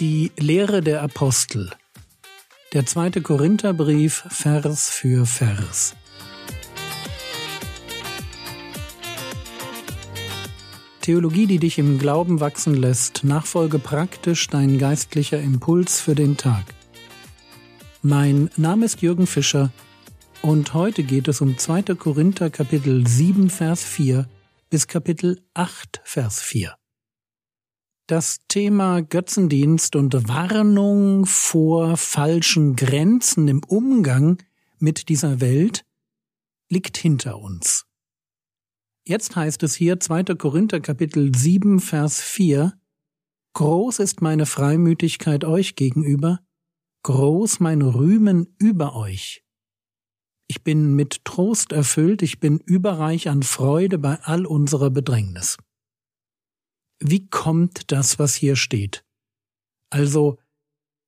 Die Lehre der Apostel. Der zweite Korintherbrief Vers für Vers. Theologie, die dich im Glauben wachsen lässt, nachfolge praktisch dein geistlicher Impuls für den Tag. Mein Name ist Jürgen Fischer und heute geht es um 2. Korinther Kapitel 7 Vers 4 bis Kapitel 8 Vers 4. Das Thema Götzendienst und Warnung vor falschen Grenzen im Umgang mit dieser Welt liegt hinter uns. Jetzt heißt es hier 2. Korinther Kapitel 7 Vers 4 Groß ist meine Freimütigkeit euch gegenüber, groß mein Rühmen über euch. Ich bin mit Trost erfüllt, ich bin überreich an Freude bei all unserer Bedrängnis. Wie kommt das, was hier steht? Also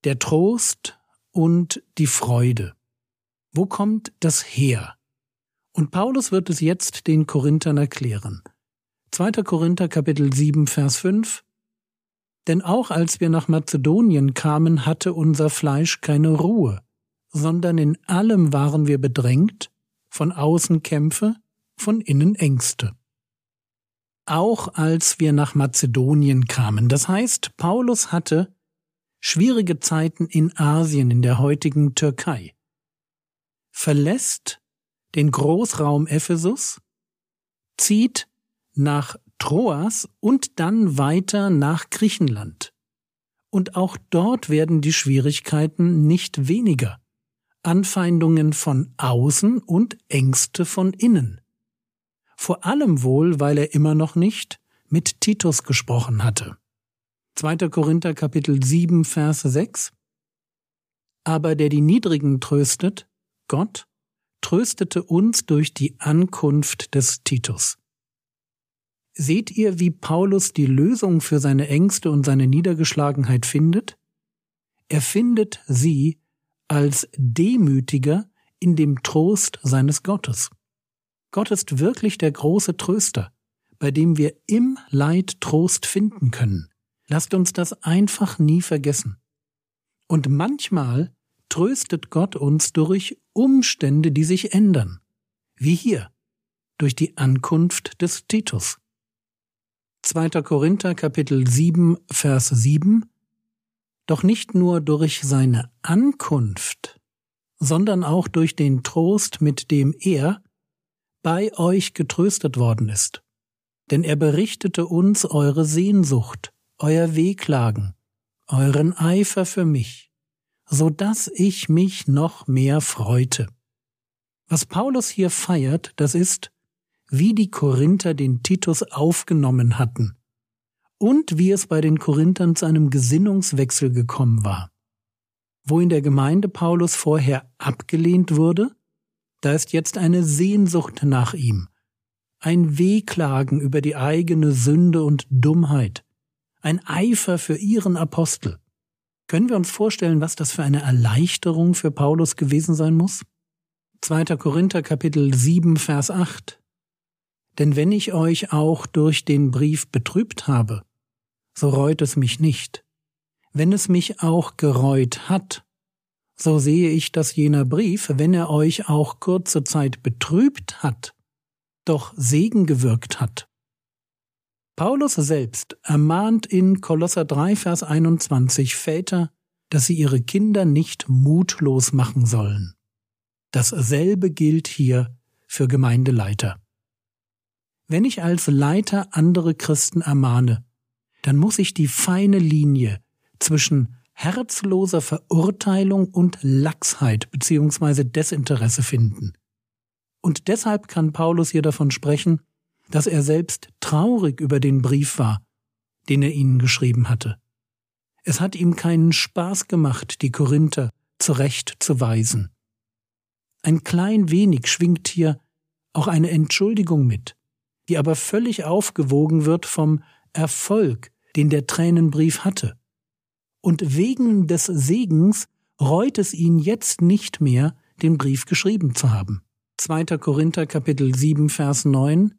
der Trost und die Freude. Wo kommt das her? Und Paulus wird es jetzt den Korinthern erklären. 2. Korinther Kapitel 7 Vers 5 Denn auch als wir nach Mazedonien kamen, hatte unser Fleisch keine Ruhe sondern in allem waren wir bedrängt, von außen Kämpfe, von innen Ängste. Auch als wir nach Mazedonien kamen, das heißt, Paulus hatte schwierige Zeiten in Asien, in der heutigen Türkei, verlässt den Großraum Ephesus, zieht nach Troas und dann weiter nach Griechenland. Und auch dort werden die Schwierigkeiten nicht weniger. Anfeindungen von außen und Ängste von innen. Vor allem wohl, weil er immer noch nicht mit Titus gesprochen hatte. 2. Korinther Kapitel 7 Vers 6 Aber der die Niedrigen tröstet, Gott, tröstete uns durch die Ankunft des Titus. Seht ihr, wie Paulus die Lösung für seine Ängste und seine Niedergeschlagenheit findet? Er findet sie als Demütiger in dem Trost seines Gottes. Gott ist wirklich der große Tröster, bei dem wir im Leid Trost finden können. Lasst uns das einfach nie vergessen. Und manchmal tröstet Gott uns durch Umstände, die sich ändern, wie hier, durch die Ankunft des Titus. 2. Korinther Kapitel 7 Vers 7 doch nicht nur durch seine Ankunft, sondern auch durch den Trost, mit dem er bei euch getröstet worden ist. Denn er berichtete uns eure Sehnsucht, euer Wehklagen, euren Eifer für mich, so dass ich mich noch mehr freute. Was Paulus hier feiert, das ist, wie die Korinther den Titus aufgenommen hatten und wie es bei den Korinthern zu einem Gesinnungswechsel gekommen war. Wo in der Gemeinde Paulus vorher abgelehnt wurde, da ist jetzt eine Sehnsucht nach ihm, ein Wehklagen über die eigene Sünde und Dummheit, ein Eifer für ihren Apostel. Können wir uns vorstellen, was das für eine Erleichterung für Paulus gewesen sein muss? 2. Korinther Kapitel 7 Vers 8 denn wenn ich euch auch durch den Brief betrübt habe, so reut es mich nicht. Wenn es mich auch gereut hat, so sehe ich, dass jener Brief, wenn er euch auch kurze Zeit betrübt hat, doch Segen gewirkt hat. Paulus selbst ermahnt in Kolosser 3, Vers 21 Väter, dass sie ihre Kinder nicht mutlos machen sollen. Dasselbe gilt hier für Gemeindeleiter. Wenn ich als Leiter andere Christen ermahne, dann muss ich die feine Linie zwischen herzloser Verurteilung und Lachsheit bzw. Desinteresse finden. Und deshalb kann Paulus hier davon sprechen, dass er selbst traurig über den Brief war, den er ihnen geschrieben hatte. Es hat ihm keinen Spaß gemacht, die Korinther zurechtzuweisen. Ein klein wenig schwingt hier auch eine Entschuldigung mit die aber völlig aufgewogen wird vom Erfolg, den der Tränenbrief hatte. Und wegen des Segens reut es ihn jetzt nicht mehr, den Brief geschrieben zu haben. 2. Korinther Kapitel 7 Vers 9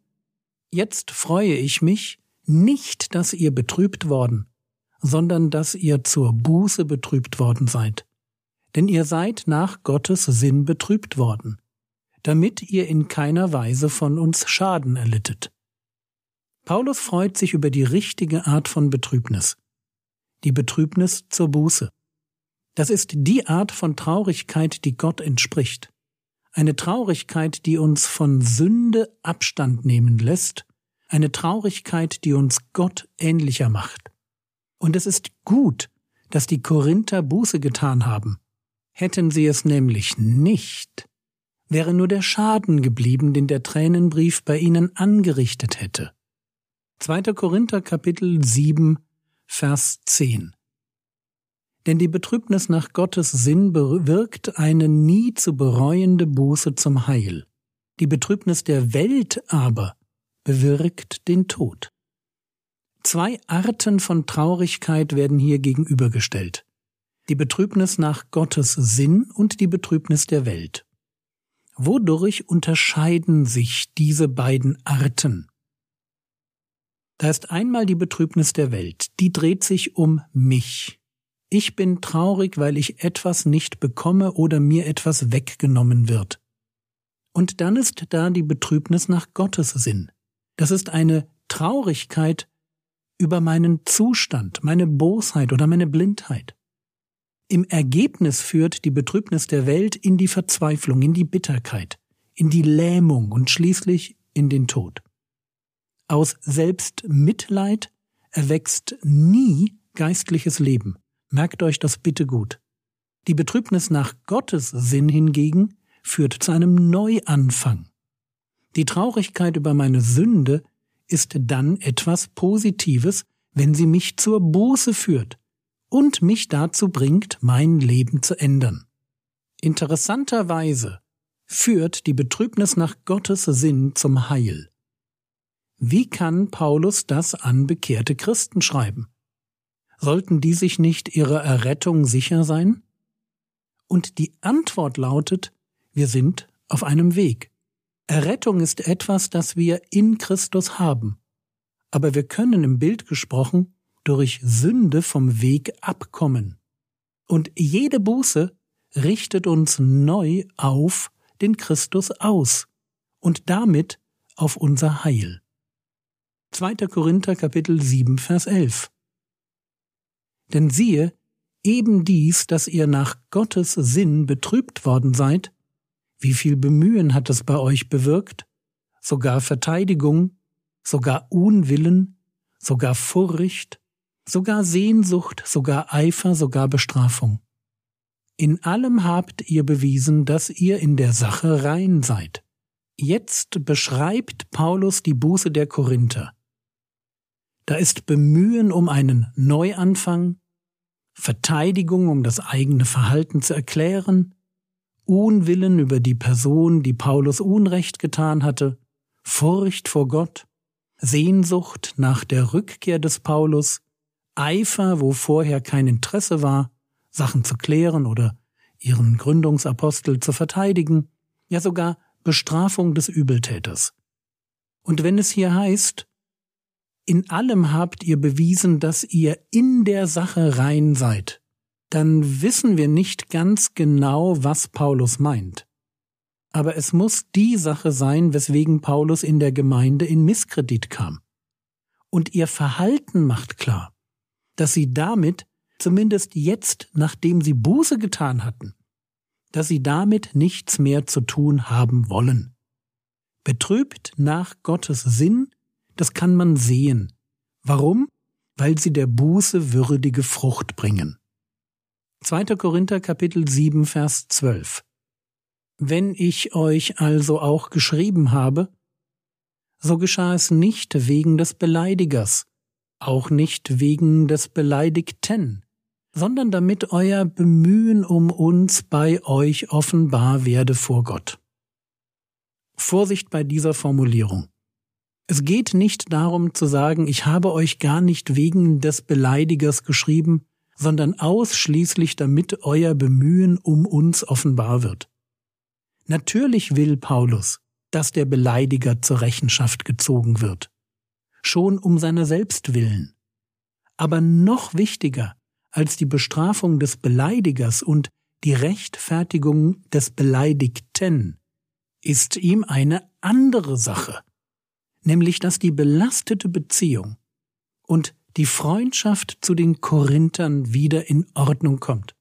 Jetzt freue ich mich, nicht, dass ihr betrübt worden, sondern dass ihr zur Buße betrübt worden seid. Denn ihr seid nach Gottes Sinn betrübt worden, damit ihr in keiner Weise von uns Schaden erlittet. Paulus freut sich über die richtige Art von Betrübnis, die Betrübnis zur Buße. Das ist die Art von Traurigkeit, die Gott entspricht. Eine Traurigkeit, die uns von Sünde Abstand nehmen lässt, eine Traurigkeit, die uns Gott ähnlicher macht. Und es ist gut, dass die Korinther Buße getan haben. Hätten sie es nämlich nicht, wäre nur der Schaden geblieben, den der Tränenbrief bei ihnen angerichtet hätte. 2. Korinther Kapitel 7, Vers 10 denn die Betrübnis nach Gottes Sinn bewirkt eine nie zu bereuende Buße zum Heil. Die Betrübnis der Welt aber bewirkt den Tod. Zwei Arten von Traurigkeit werden hier gegenübergestellt. Die Betrübnis nach Gottes Sinn und die Betrübnis der Welt. Wodurch unterscheiden sich diese beiden Arten? Da ist einmal die Betrübnis der Welt, die dreht sich um mich. Ich bin traurig, weil ich etwas nicht bekomme oder mir etwas weggenommen wird. Und dann ist da die Betrübnis nach Gottes Sinn. Das ist eine Traurigkeit über meinen Zustand, meine Bosheit oder meine Blindheit. Im Ergebnis führt die Betrübnis der Welt in die Verzweiflung, in die Bitterkeit, in die Lähmung und schließlich in den Tod. Aus Selbstmitleid erwächst nie geistliches Leben. Merkt euch das bitte gut. Die Betrübnis nach Gottes Sinn hingegen führt zu einem Neuanfang. Die Traurigkeit über meine Sünde ist dann etwas Positives, wenn sie mich zur Buße führt und mich dazu bringt, mein Leben zu ändern. Interessanterweise führt die Betrübnis nach Gottes Sinn zum Heil. Wie kann Paulus das an bekehrte Christen schreiben? Sollten die sich nicht ihrer Errettung sicher sein? Und die Antwort lautet, wir sind auf einem Weg. Errettung ist etwas, das wir in Christus haben. Aber wir können im Bild gesprochen durch Sünde vom Weg abkommen. Und jede Buße richtet uns neu auf den Christus aus und damit auf unser Heil. 2. Korinther Kapitel 7 Vers 11 denn siehe, eben dies, dass ihr nach Gottes Sinn betrübt worden seid, wie viel Bemühen hat es bei euch bewirkt? Sogar Verteidigung, sogar Unwillen, sogar Furcht, sogar Sehnsucht, sogar Eifer, sogar Bestrafung. In allem habt ihr bewiesen, dass ihr in der Sache rein seid. Jetzt beschreibt Paulus die Buße der Korinther. Da ist Bemühen um einen Neuanfang, Verteidigung, um das eigene Verhalten zu erklären, Unwillen über die Person, die Paulus Unrecht getan hatte, Furcht vor Gott, Sehnsucht nach der Rückkehr des Paulus, Eifer, wo vorher kein Interesse war, Sachen zu klären oder ihren Gründungsapostel zu verteidigen, ja sogar Bestrafung des Übeltäters. Und wenn es hier heißt, in allem habt ihr bewiesen, dass ihr in der Sache rein seid, dann wissen wir nicht ganz genau, was Paulus meint. Aber es muss die Sache sein, weswegen Paulus in der Gemeinde in Misskredit kam. Und ihr Verhalten macht klar, dass sie damit, zumindest jetzt, nachdem sie Buße getan hatten, dass sie damit nichts mehr zu tun haben wollen. Betrübt nach Gottes Sinn das kann man sehen. Warum? Weil sie der Buße würdige Frucht bringen. 2. Korinther Kapitel 7 Vers 12 Wenn ich euch also auch geschrieben habe, so geschah es nicht wegen des Beleidigers, auch nicht wegen des Beleidigten, sondern damit euer Bemühen um uns bei euch offenbar werde vor Gott. Vorsicht bei dieser Formulierung. Es geht nicht darum zu sagen, ich habe euch gar nicht wegen des Beleidigers geschrieben, sondern ausschließlich damit euer Bemühen um uns offenbar wird. Natürlich will Paulus, dass der Beleidiger zur Rechenschaft gezogen wird, schon um seiner selbst willen. Aber noch wichtiger als die Bestrafung des Beleidigers und die Rechtfertigung des Beleidigten ist ihm eine andere Sache, nämlich dass die belastete Beziehung und die Freundschaft zu den Korinthern wieder in Ordnung kommt.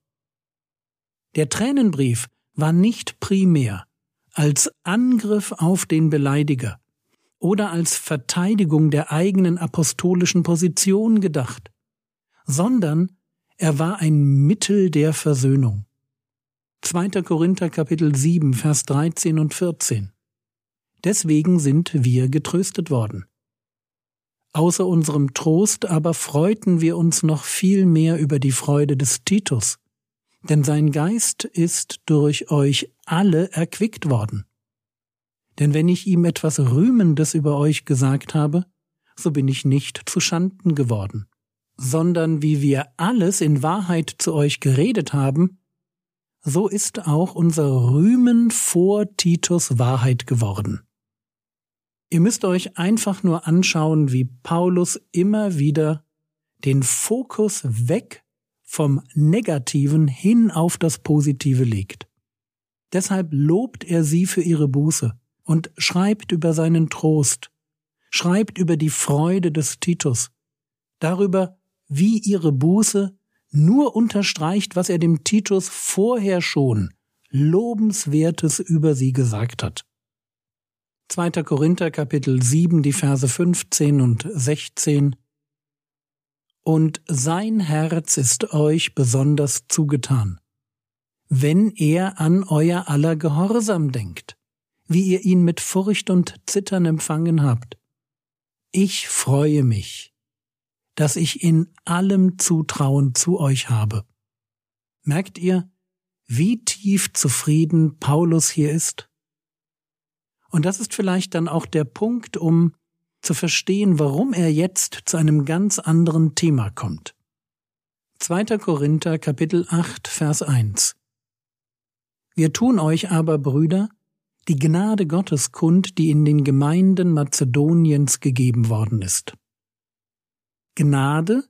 Der Tränenbrief war nicht primär als Angriff auf den Beleidiger oder als Verteidigung der eigenen apostolischen Position gedacht, sondern er war ein Mittel der Versöhnung. 2. Korinther Kapitel 7, Vers 13 und 14. Deswegen sind wir getröstet worden. Außer unserem Trost aber freuten wir uns noch viel mehr über die Freude des Titus, denn sein Geist ist durch euch alle erquickt worden. Denn wenn ich ihm etwas Rühmendes über euch gesagt habe, so bin ich nicht zu Schanden geworden, sondern wie wir alles in Wahrheit zu euch geredet haben, so ist auch unser Rühmen vor Titus Wahrheit geworden. Ihr müsst euch einfach nur anschauen, wie Paulus immer wieder den Fokus weg vom Negativen hin auf das Positive legt. Deshalb lobt er sie für ihre Buße und schreibt über seinen Trost, schreibt über die Freude des Titus, darüber, wie ihre Buße nur unterstreicht, was er dem Titus vorher schon Lobenswertes über sie gesagt hat. 2. Korinther Kapitel 7, die Verse 15 und 16 Und sein Herz ist euch besonders zugetan, wenn er an euer aller Gehorsam denkt, wie ihr ihn mit Furcht und Zittern empfangen habt. Ich freue mich, dass ich in allem Zutrauen zu euch habe. Merkt ihr, wie tief zufrieden Paulus hier ist? Und das ist vielleicht dann auch der Punkt, um zu verstehen, warum er jetzt zu einem ganz anderen Thema kommt. 2. Korinther Kapitel 8 Vers 1 Wir tun euch aber, Brüder, die Gnade Gottes kund, die in den Gemeinden Mazedoniens gegeben worden ist. Gnade,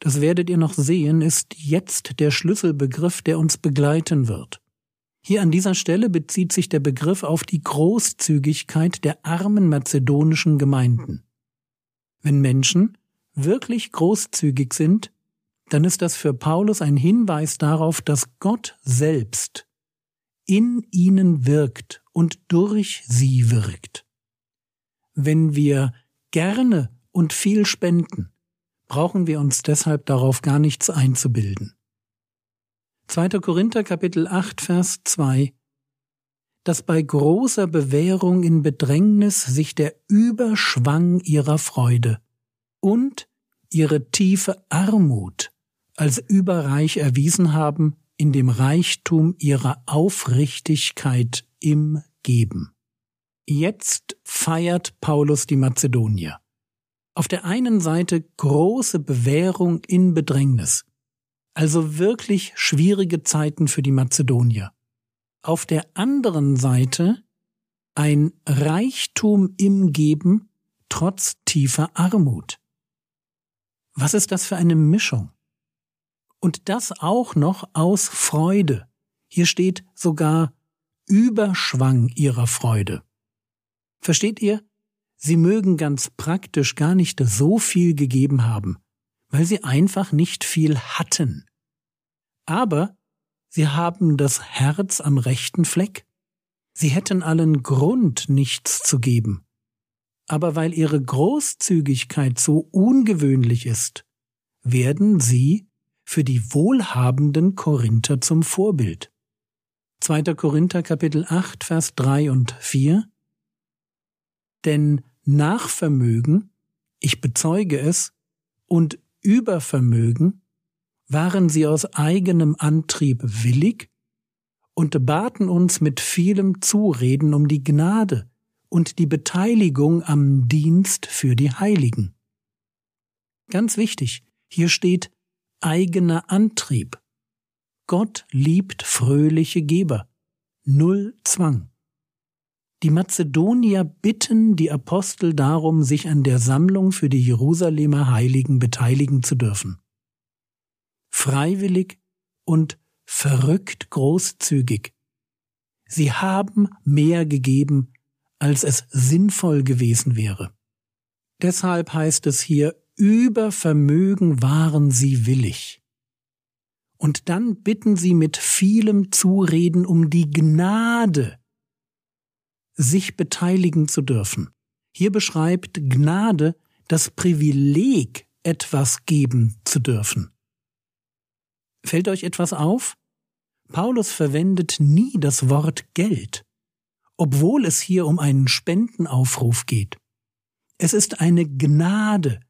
das werdet ihr noch sehen, ist jetzt der Schlüsselbegriff, der uns begleiten wird. Hier an dieser Stelle bezieht sich der Begriff auf die Großzügigkeit der armen mazedonischen Gemeinden. Wenn Menschen wirklich großzügig sind, dann ist das für Paulus ein Hinweis darauf, dass Gott selbst in ihnen wirkt und durch sie wirkt. Wenn wir gerne und viel spenden, brauchen wir uns deshalb darauf gar nichts einzubilden. 2. Korinther Kapitel 8 Vers 2 dass bei großer Bewährung in Bedrängnis sich der Überschwang ihrer Freude und ihre tiefe Armut als überreich erwiesen haben in dem Reichtum ihrer Aufrichtigkeit im Geben. Jetzt feiert Paulus die Mazedonier. Auf der einen Seite große Bewährung in Bedrängnis, also wirklich schwierige Zeiten für die Mazedonier. Auf der anderen Seite ein Reichtum im Geben trotz tiefer Armut. Was ist das für eine Mischung? Und das auch noch aus Freude. Hier steht sogar Überschwang ihrer Freude. Versteht ihr? Sie mögen ganz praktisch gar nicht so viel gegeben haben, weil sie einfach nicht viel hatten. Aber sie haben das Herz am rechten Fleck. Sie hätten allen Grund, nichts zu geben. Aber weil ihre Großzügigkeit so ungewöhnlich ist, werden sie für die wohlhabenden Korinther zum Vorbild. 2. Korinther Kapitel 8 Vers 3 und 4 denn nach Vermögen, ich bezeuge es, und Übervermögen waren sie aus eigenem Antrieb willig und baten uns mit vielem Zureden um die Gnade und die Beteiligung am Dienst für die Heiligen. Ganz wichtig, hier steht eigener Antrieb. Gott liebt fröhliche Geber, null Zwang. Die Mazedonier bitten die Apostel darum, sich an der Sammlung für die Jerusalemer Heiligen beteiligen zu dürfen. Freiwillig und verrückt großzügig. Sie haben mehr gegeben, als es sinnvoll gewesen wäre. Deshalb heißt es hier, über Vermögen waren sie willig. Und dann bitten sie mit vielem Zureden um die Gnade, sich beteiligen zu dürfen. Hier beschreibt Gnade das Privileg, etwas geben zu dürfen. Fällt euch etwas auf? Paulus verwendet nie das Wort Geld, obwohl es hier um einen Spendenaufruf geht. Es ist eine Gnade,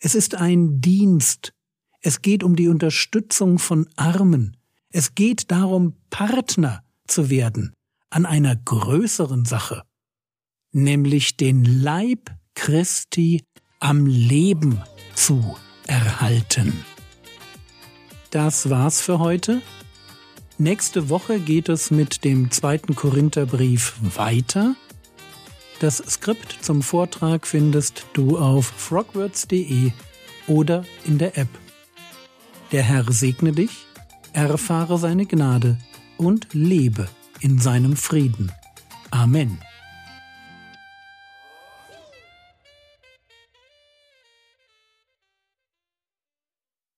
es ist ein Dienst, es geht um die Unterstützung von Armen, es geht darum, Partner zu werden, an einer größeren Sache, nämlich den Leib Christi am Leben zu erhalten. Das war's für heute. Nächste Woche geht es mit dem zweiten Korintherbrief weiter. Das Skript zum Vortrag findest du auf frogwords.de oder in der App. Der Herr segne dich, erfahre seine Gnade und lebe in seinem Frieden. Amen.